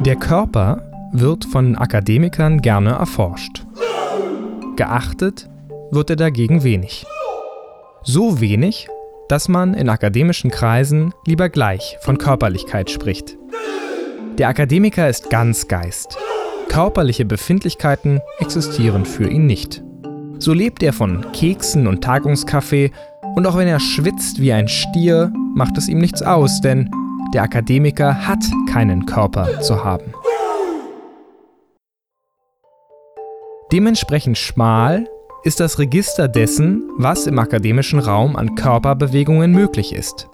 Der Körper wird von Akademikern gerne erforscht. Geachtet wird er dagegen wenig. So wenig, dass man in akademischen Kreisen lieber gleich von Körperlichkeit spricht. Der Akademiker ist ganz Geist. Körperliche Befindlichkeiten existieren für ihn nicht. So lebt er von Keksen und Tagungskaffee und auch wenn er schwitzt wie ein Stier, macht es ihm nichts aus, denn der Akademiker hat keinen Körper zu haben. Dementsprechend schmal ist das Register dessen, was im akademischen Raum an Körperbewegungen möglich ist.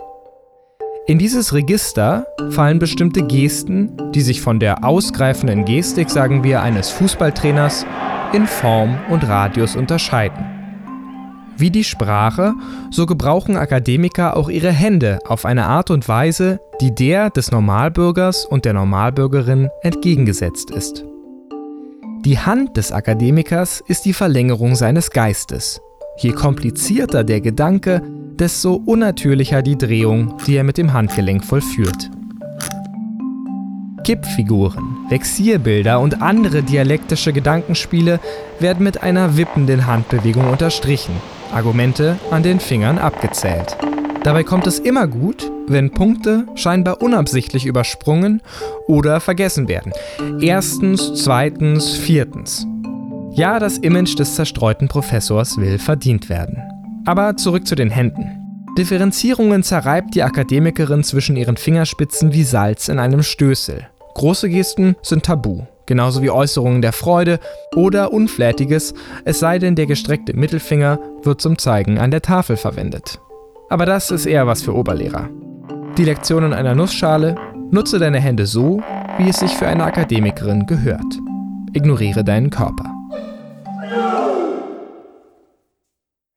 In dieses Register fallen bestimmte Gesten, die sich von der ausgreifenden Gestik, sagen wir, eines Fußballtrainers in Form und Radius unterscheiden. Wie die Sprache, so gebrauchen Akademiker auch ihre Hände auf eine Art und Weise, die der des Normalbürgers und der Normalbürgerin entgegengesetzt ist. Die Hand des Akademikers ist die Verlängerung seines Geistes. Je komplizierter der Gedanke, desto unnatürlicher die Drehung, die er mit dem Handgelenk vollführt. Kippfiguren, Vexierbilder und andere dialektische Gedankenspiele werden mit einer wippenden Handbewegung unterstrichen, Argumente an den Fingern abgezählt. Dabei kommt es immer gut, wenn Punkte scheinbar unabsichtlich übersprungen oder vergessen werden. Erstens, zweitens, viertens. Ja, das Image des zerstreuten Professors will verdient werden. Aber zurück zu den Händen. Differenzierungen zerreibt die Akademikerin zwischen ihren Fingerspitzen wie Salz in einem Stößel. Große Gesten sind tabu, genauso wie Äußerungen der Freude oder Unflätiges, es sei denn der gestreckte Mittelfinger wird zum Zeigen an der Tafel verwendet. Aber das ist eher was für Oberlehrer. Die Lektionen einer Nussschale, nutze deine Hände so, wie es sich für eine Akademikerin gehört. Ignoriere deinen Körper.